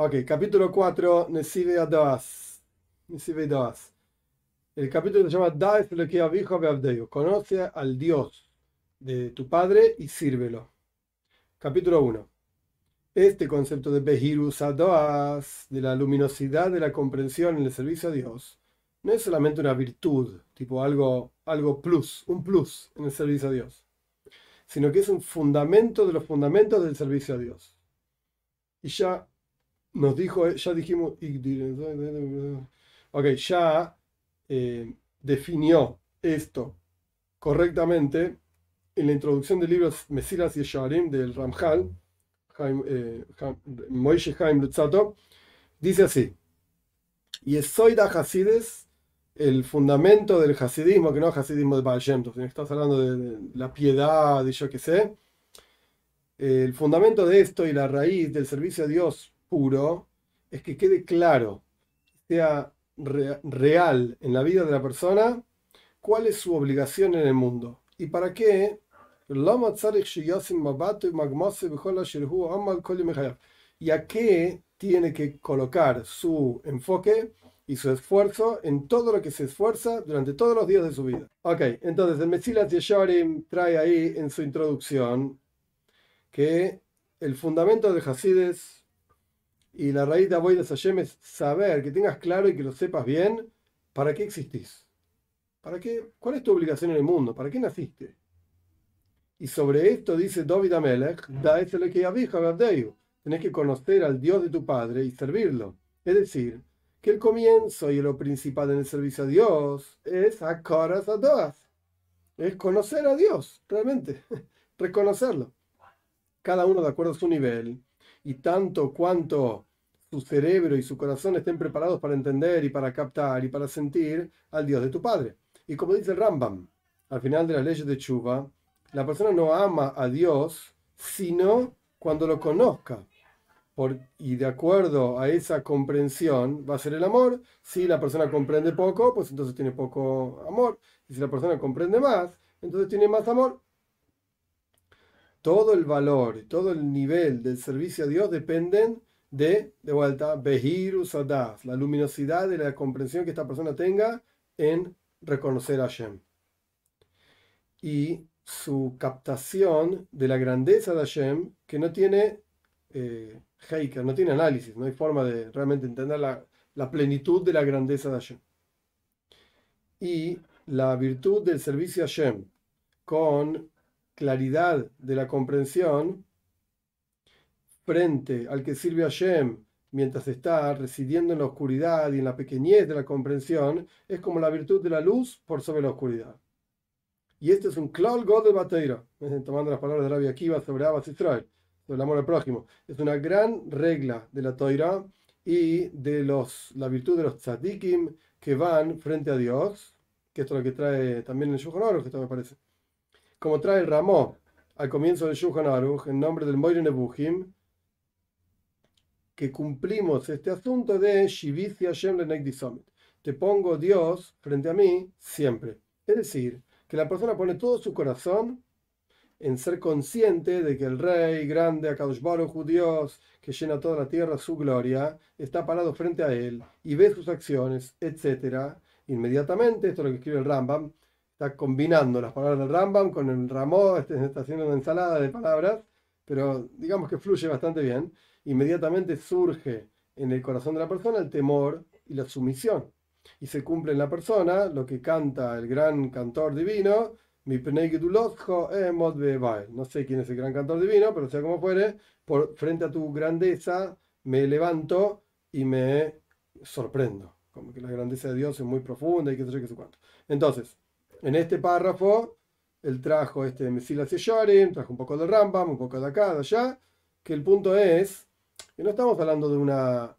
Ok, capítulo 4, Nesive Adas. Nesive Adas. El capítulo se llama Daes lo que Abdeyu. Conoce al Dios de tu padre y sírvelo. Capítulo 1. Este concepto de Behirus Adoas, de la luminosidad de la comprensión en el servicio a Dios, no es solamente una virtud, tipo algo, algo plus, un plus en el servicio a Dios, sino que es un fundamento de los fundamentos del servicio a Dios. Y ya nos dijo, ya dijimos, ok, ya eh, definió esto correctamente en la introducción del libro Mesilas y Sharim del Ramjal, eh, Moishe Haim Lutzato, dice así: Y es Soida Hasides, el fundamento del Hasidismo, que no es Hasidismo de Baal Shem estás hablando de, la piedad y yo qué sé. El fundamento de esto y la raíz del servicio a Dios puro es que quede claro, sea real en la vida de la persona, cuál es su obligación en el mundo. Y para qué y a qué tiene que colocar su enfoque y su esfuerzo en todo lo que se esfuerza durante todos los días de su vida. Ok, entonces el Mesilas Yesharim trae ahí en su introducción que el fundamento de Hasides y la raíz de Avoidas Hashem es saber, que tengas claro y que lo sepas bien, ¿para qué existís? ¿Para qué? ¿Cuál es tu obligación en el mundo? ¿Para qué naciste? Y sobre esto dice David Amelech, tenés que conocer al Dios de tu padre y servirlo. Es decir, que el comienzo y lo principal en el servicio a Dios es Akaras Adoas. Es conocer a Dios, realmente, reconocerlo. Cada uno de acuerdo a su nivel y tanto cuanto su cerebro y su corazón estén preparados para entender y para captar y para sentir al Dios de tu Padre. Y como dice el Rambam, al final de las leyes de Chuba, la persona no ama a Dios sino cuando lo conozca. Y de acuerdo a esa comprensión va a ser el amor. Si la persona comprende poco, pues entonces tiene poco amor. Y si la persona comprende más, entonces tiene más amor. Todo el valor y todo el nivel del servicio a Dios dependen de, de vuelta, Behirus Adas, la luminosidad de la comprensión que esta persona tenga en reconocer a Hashem. Y su captación de la grandeza de Hashem, que no tiene eh, no tiene análisis, no hay forma de realmente entender la, la plenitud de la grandeza de Hashem. Y la virtud del servicio a Hashem, con claridad de la comprensión, frente al que sirve a Hashem mientras está residiendo en la oscuridad y en la pequeñez de la comprensión, es como la virtud de la luz por sobre la oscuridad. Y este es un Klal God de Bateira, tomando las palabras de Rabbi Akiva sobre Abbas Israel, sobre el amor al prójimo. Es una gran regla de la Toira y de los, la virtud de los tzadikim que van frente a Dios, que esto es lo que trae también el Shulchan Aruch, esto me parece. Como trae el Ramó al comienzo del Shulchan Aruch, en nombre del Moire Nebuchim, que cumplimos este asunto de Shivisi Hashem Te pongo Dios frente a mí siempre. Es decir, que la persona pone todo su corazón en ser consciente de que el Rey grande, Akadosh Baruch Dios, que llena toda la tierra su gloria, está parado frente a él y ve sus acciones, etc. Inmediatamente, esto es lo que escribe el Rambam, está combinando las palabras del Rambam con el Ramó, está haciendo una ensalada de palabras, pero digamos que fluye bastante bien. Inmediatamente surge en el corazón de la persona el temor y la sumisión y se cumple en la persona lo que canta el gran cantor divino, mi no sé quién es el gran cantor divino, pero sea como fuere, por, frente a tu grandeza me levanto y me sorprendo. Como que la grandeza de Dios es muy profunda y qué sé yo, qué sé cuánto. Entonces, en este párrafo, él trajo este Mesilas Yesharim, trajo un poco de Rambam, un poco de acá, de allá, que el punto es que no estamos hablando de una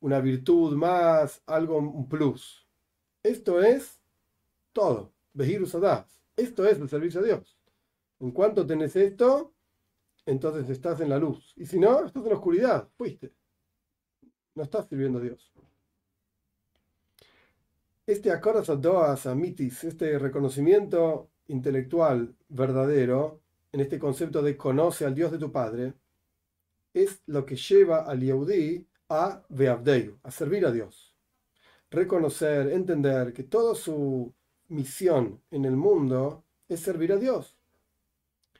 una virtud más, algo, un plus. Esto es todo. Esto es el servicio a Dios. En cuanto tenés esto, entonces estás en la luz. Y si no, estás en la oscuridad. Fuiste. No estás sirviendo a Dios. Este adoas amitis, este reconocimiento intelectual verdadero, en este concepto de conoce al Dios de tu Padre, es lo que lleva al Yehudi a Beabdeyu, a servir a Dios. Reconocer, entender que toda su misión en el mundo es servir a Dios.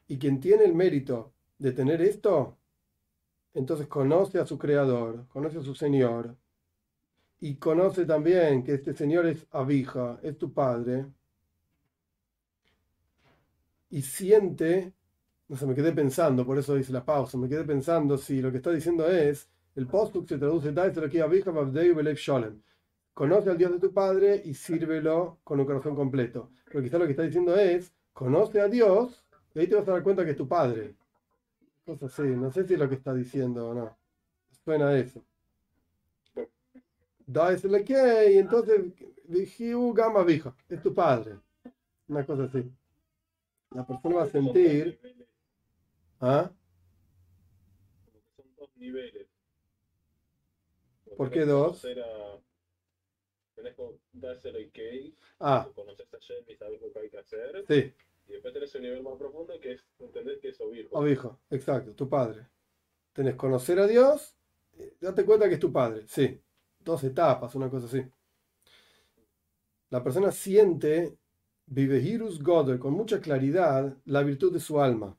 Y quien tiene el mérito de tener esto, entonces conoce a su creador, conoce a su Señor, y conoce también que este Señor es Abija, es tu Padre, y siente, no sé, me quedé pensando, por eso dice la pausa, me quedé pensando si lo que está diciendo es, el postuk se traduce, conoce al Dios de tu Padre y sírvelo con un corazón completo. Pero quizá lo que está diciendo es, conoce a Dios y ahí te vas a dar cuenta que es tu Padre. Cosas así, no sé si es lo que está diciendo o no. Suena a eso. Da es que y entonces Vigiu Gama Vija, es tu Padre. Una cosa así. La persona va a sentir. ¿Ah? Son dos niveles. ¿Por qué dos? Tenés que dárselo el que Ah, conoces a Shem y sabes lo que hay que hacer. sí, Y después tenés un nivel más profundo que es entender que es obvio. Abijo, exacto, tu Padre. Tenés conocer a Dios, eh, date cuenta que es tu Padre, sí. Dos etapas, una cosa así. La persona siente, vive Hirus Goder, con mucha claridad, la virtud de su alma,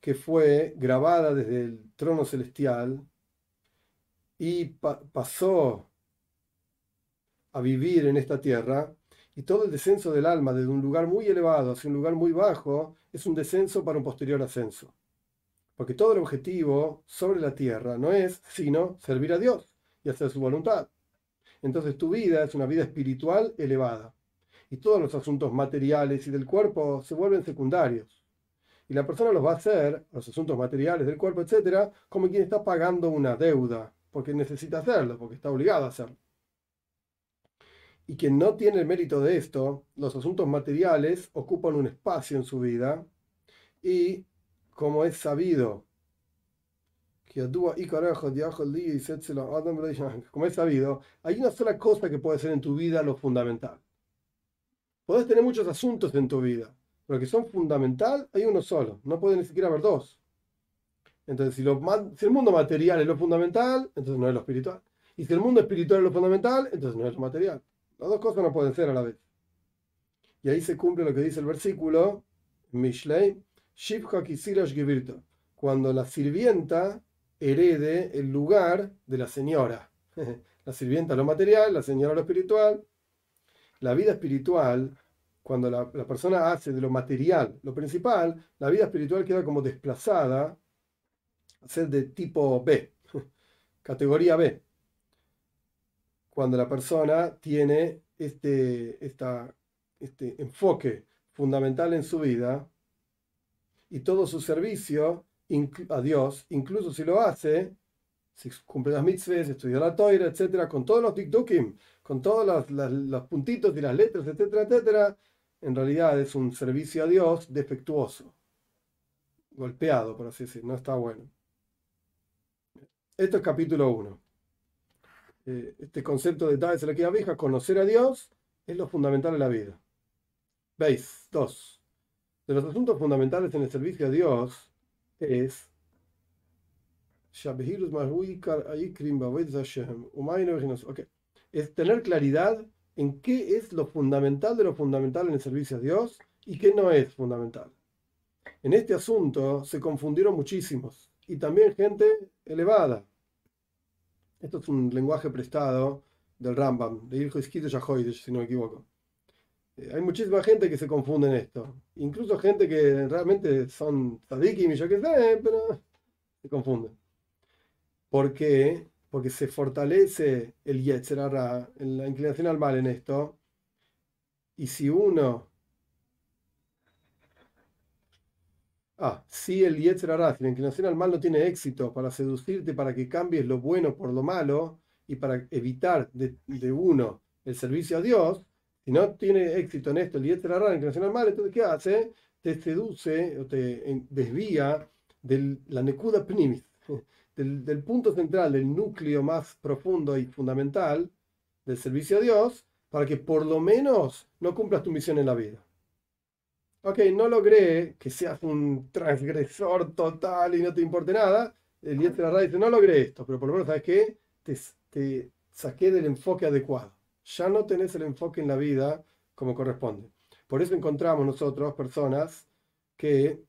que fue grabada desde el trono celestial y pa- pasó a vivir en esta tierra, y todo el descenso del alma desde un lugar muy elevado hacia un lugar muy bajo es un descenso para un posterior ascenso. Porque todo el objetivo sobre la tierra no es sino servir a Dios y hacer su voluntad. Entonces tu vida es una vida espiritual elevada. Y todos los asuntos materiales y del cuerpo se vuelven secundarios. Y la persona los va a hacer, los asuntos materiales del cuerpo, etcétera, como quien está pagando una deuda, porque necesita hacerlo, porque está obligado a hacerlo. Y quien no tiene el mérito de esto, los asuntos materiales ocupan un espacio en su vida y como es sabido, como es sabido, hay una sola cosa que puede ser en tu vida lo fundamental. Podés tener muchos asuntos en tu vida, pero que son fundamental, hay uno solo, no puede ni siquiera haber dos. Entonces, si, lo, si el mundo material es lo fundamental, entonces no es lo espiritual. Y si el mundo espiritual es lo fundamental, entonces no es lo material. Las dos cosas no pueden ser a la vez. Y ahí se cumple lo que dice el versículo, Mishlei, Shivcha Kisirash Gevirta, cuando la sirvienta herede el lugar de la señora. La sirvienta lo material, la señora lo espiritual. La vida espiritual, cuando la, persona hace de lo material lo principal, la vida espiritual queda como desplazada a ser de tipo B, categoría B. Cuando la persona tiene este, esta, este enfoque fundamental en su vida y todo su servicio a Dios, incluso si lo hace, si cumple las mitzvahs, estudia la toira, etcétera, con todos los tiktukim, con todos los, los, puntitos y las letras, etcétera, etcétera, en realidad es un servicio a Dios defectuoso, golpeado, por así decir, no está bueno. Esto es capítulo 1 este concepto de Dades la vieja, conocer a Dios, es lo fundamental de la vida. ¿Veis? Dos. De los asuntos fundamentales en el servicio a Dios es okay. es tener claridad en qué es lo fundamental de lo fundamental en el servicio a Dios y qué no es fundamental. En este asunto se confundieron muchísimos y también gente elevada esto es un lenguaje prestado del Rambam, de Iljo Isquito Yahoidesh, si no me equivoco. Eh, hay muchísima gente que se confunde en esto. Incluso gente que realmente son tzadikim y yo qué sé, pero se confunden. ¿Por qué? Porque se fortalece el Yetzerara, la inclinación al mal en esto. Y si uno Ah, si el Yetzerara, si la inclinación al mal no tiene éxito para seducirte, para que cambies lo bueno por lo malo y para evitar de, uno el servicio a Dios, si no tiene éxito en esto el Yetzerara, la inclinación al mal, entonces ¿qué hace? Te seduce o te desvía de la Nekuda Pnimis, del, punto central, del núcleo más profundo y fundamental del servicio a Dios, para que por lo menos no cumplas tu misión en la vida ok, no logré que seas un transgresor total y no te importe nada, el Yetzirah dice, no logré esto, pero por lo menos, ¿sabes qué? Te, te saqué del enfoque adecuado. Ya no tenés el enfoque en la vida como corresponde. Por eso encontramos nosotros personas que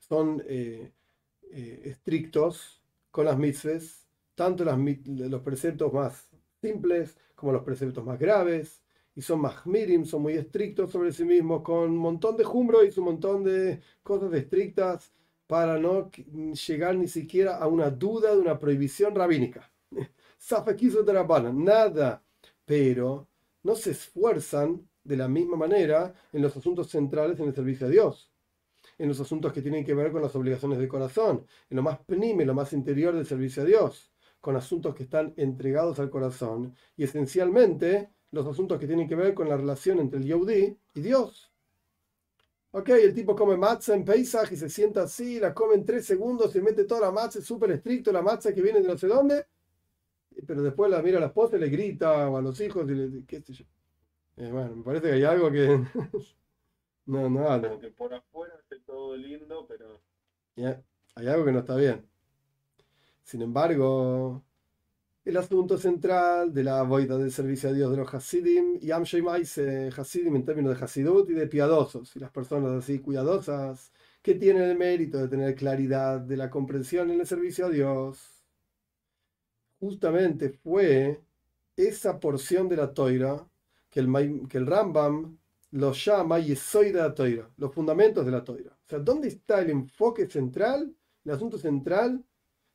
son eh, eh, estrictos con las mitzvahs, tanto las, los preceptos más simples como los preceptos más graves, y son más mirim, son muy estrictos sobre sí mismos, con un montón de jumbro y un montón de cosas estrictas para no llegar ni siquiera a una duda de una prohibición rabínica. nada, pero no se esfuerzan de la misma manera en los asuntos centrales en el servicio a Dios, en los asuntos que tienen que ver con las obligaciones del corazón, en lo más penime, lo más interior del servicio a Dios, con asuntos que están entregados al corazón y esencialmente los asuntos que tienen que ver con la relación entre el Yehudi y Dios. Ok, el tipo come matzah en Pesach y se sienta así, la come en tres segundos, se mete toda la matzah, es súper estricto, la matzah que viene de no sé dónde, pero después la mira a la esposa y le grita, o a los hijos, y le, qué sé yo. Eh, bueno, me parece que hay algo que. no, no, que por afuera esté todo lindo, pero. hay algo que no está bien. Sin embargo, el asunto central de la boida del servicio a Dios de los Hasidim, y Maise, Hasidim en términos de Hasidut y de piadosos, y las personas así cuidadosas, que tienen el mérito de tener claridad de la comprensión en el servicio a Dios, justamente fue esa porción de la toira que el, que el Rambam lo llama Yesoy de toira, los fundamentos de la toira. O sea, ¿dónde está el enfoque central, el asunto central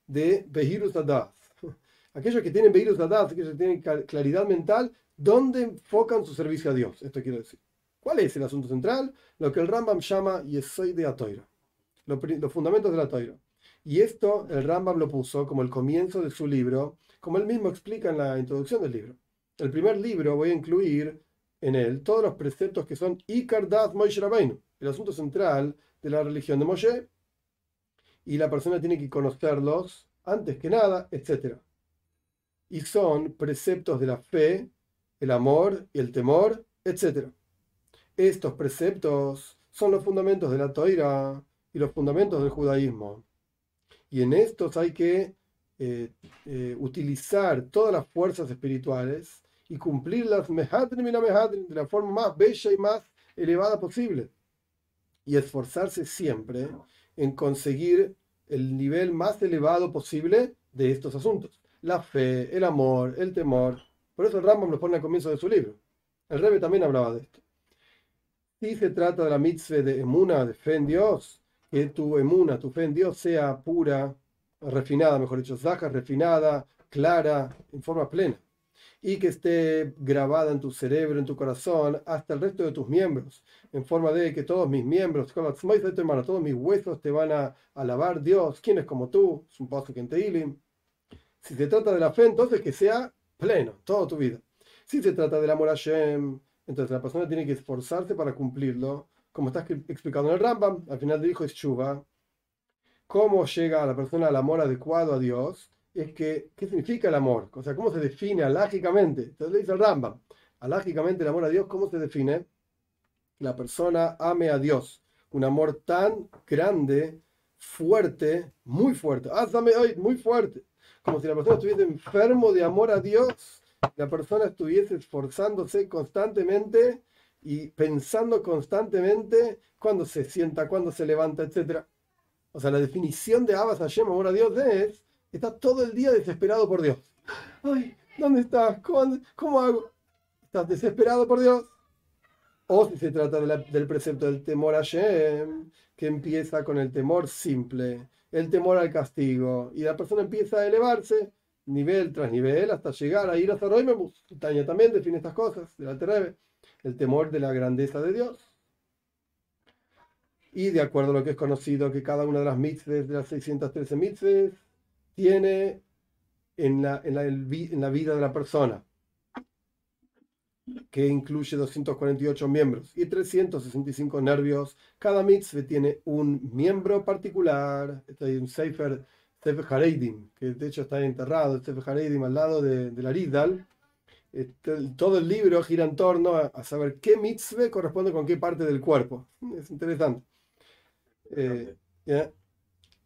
de Behirus Adas? Aquellos que tienen Behirus Adas, aquellos que tienen claridad mental, ¿dónde enfocan su servicio a Dios? Esto quiero decir. ¿Cuál es el asunto central? Lo que el Rambam llama Yesoy de toira, los fundamentos de la toira. Y esto el Rambam lo puso como el comienzo de su libro, como él mismo explica en la introducción del libro. El primer libro voy a incluir en él todos los preceptos que son Ikar Das Moshe Rabbeinu, el asunto central de la religión de Moshe, y la persona tiene que conocerlos antes que nada, etc. Y son preceptos de la fe, el amor y el temor, etc. Estos preceptos son los fundamentos de la Toira y los fundamentos del judaísmo. Y en estos hay que eh, eh, utilizar todas las fuerzas espirituales y cumplirlas de la forma más bella y más elevada posible. Y esforzarse siempre en conseguir el nivel más elevado posible de estos asuntos. La fe, el amor, el temor. Por eso el Rambam lo pone al comienzo de su libro. El Rebbe también hablaba de esto. Si se trata de la mitzvah de emuna, de fe en Dios, que tu emuna, tu fe en Dios sea pura, refinada, mejor dicho, zaja, refinada, clara, en forma plena. Y que esté grabada en tu cerebro, en tu corazón, hasta el resto de tus miembros, en forma de que todos mis miembros, todos mis huesos te van a alabar Dios, ¿quién es como tú? Es un paso que. Si se trata de la fe, entonces que sea pleno, toda tu vida. Si se trata del amor a Shem, entonces la persona tiene que esforzarse para cumplirlo como está explicado en el Rambam, al final dijo es Chuba, cómo llega la persona al amor adecuado a Dios, es que, ¿qué significa el amor? O sea, ¿cómo se define alágicamente? Entonces le dice el Rambam, alágicamente el amor a Dios, ¿cómo se define? La persona ame a Dios, un amor tan grande, fuerte, muy fuerte, hazme hoy, muy fuerte, como si la persona estuviese enfermo de amor a Dios, la persona estuviese esforzándose constantemente y pensando constantemente cuando se sienta, cuando se levanta, etc. O sea, la definición de Abbas Hashem, amor a Dios, es, está todo el día desesperado por Dios. Ay, ¿dónde estás? ¿Cómo, hago? ¿Estás desesperado por Dios? O si se trata del precepto del temor a Hashem, que empieza con el temor simple, el temor al castigo, y la persona empieza a elevarse nivel tras nivel hasta llegar a ir a Zaroimemus. Taña también define estas cosas, de la el temor de la grandeza de Dios. Y de acuerdo a lo que es conocido, que cada una de las mitzvahs, de las 613 mitzvahs, tiene en la, en la, en la vida de la persona, que incluye 248 miembros y 365 nervios. Cada mitzvah tiene un miembro particular. Este hay un Sefer, Sefer Hareidim, que de hecho está enterrado, el Sefer Hareidim al lado de, de la Ridal este, todo el libro gira en torno a, saber qué mitzvah corresponde con qué parte del cuerpo. Es interesante. Eh,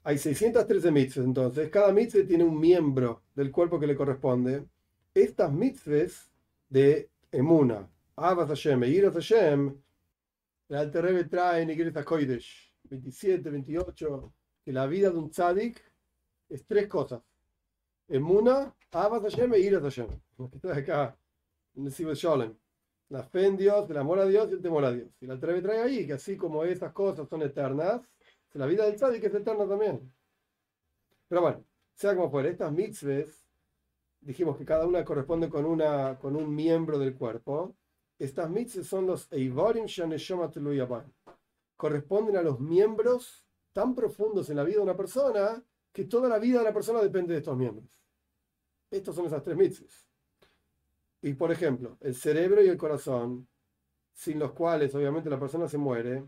Hay 613 mitzvahs, entonces cada mitzvah tiene un miembro del cuerpo que le corresponde. Estas mitzvahs de Emuna, Abbas Hashem e Iras Hashem, el Alter Rebbe trae en Iglesia Koidesh 27, 28, que la vida de un tzadik es tres cosas. Emuna, Abbas Hashem e Iras Hashem. Que está acá en el. La fe en Dios, el amor a Dios y el temor a Dios. Y el Alter Rebbe trae ahí que así como esas cosas son eternas, la vida del tzadik es eterna también. Pero bueno, sea como fuera, estas mitzvahs, dijimos que cada una corresponde con, una, con un miembro del cuerpo. Estas mitzvahs son los Eivorim Corresponden a los miembros tan profundos en la vida de una persona que toda la vida de la persona depende de estos miembros. Estos son esas tres mitzvahs. Y por ejemplo, el cerebro y el corazón, sin los cuales obviamente la persona se muere,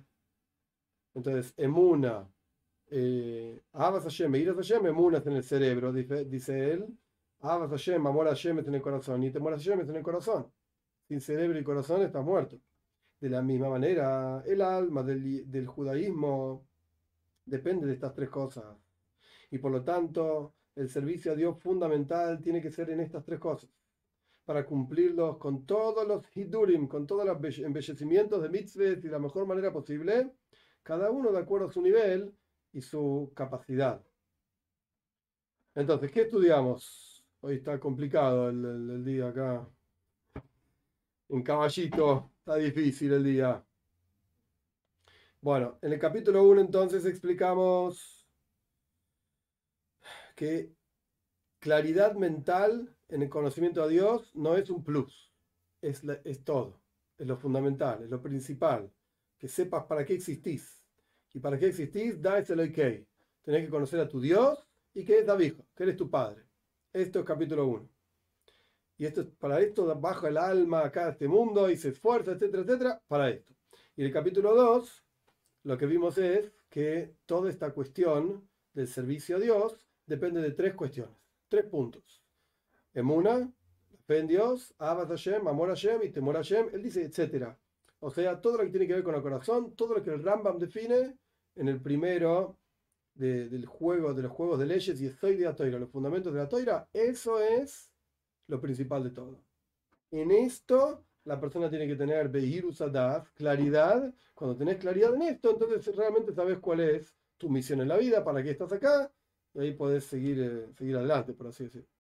entonces, emuna, eh, Abbas Hashem, Iras Hashem, emuna en el cerebro, dice, dice él. Abbas Hashem, amor a Hashem en el corazón, y temor a Hashem en el corazón. Sin cerebro y corazón estás muerto. De la misma manera, el alma del, del judaísmo depende de estas tres cosas. Y por lo tanto, el servicio a Dios fundamental tiene que ser en estas tres cosas. Para cumplirlos con todos los hidurim, con todos los embellecimientos de mitzvahs y de la mejor manera posible cada uno de acuerdo a su nivel y su capacidad. Entonces, ¿qué estudiamos? Hoy está complicado el, día acá. En caballito está difícil el día. Bueno, en el capítulo 1 entonces explicamos que claridad mental en el conocimiento a Dios no es un plus, es, es todo, es lo fundamental, es lo principal, que sepas para qué existís. ¿Y para qué existís? Da es el ok. Tenés que conocer a tu Dios y que es David, que eres tu padre. Esto es capítulo 1. Y esto, para esto baja el alma acá a este mundo y se esfuerza, etcétera, etcétera, para esto. Y el capítulo 2, lo que vimos es que toda esta cuestión del servicio a Dios depende de tres cuestiones, tres puntos. Emuna, fe en Dios, Abad Hashem, amor Hashem y temor Hashem. Él dice, etcétera. O sea, todo lo que tiene que ver con el corazón, todo lo que el Rambam define en el primero del juego, de los juegos de leyes y estoy de la toira, los fundamentos de la toira, eso es lo principal de todo. En esto la persona tiene que tener Beir claridad. Cuando tenés claridad en esto, entonces realmente sabes cuál es tu misión en la vida, para qué estás acá, y ahí podés seguir, eh, seguir adelante, por así decirlo.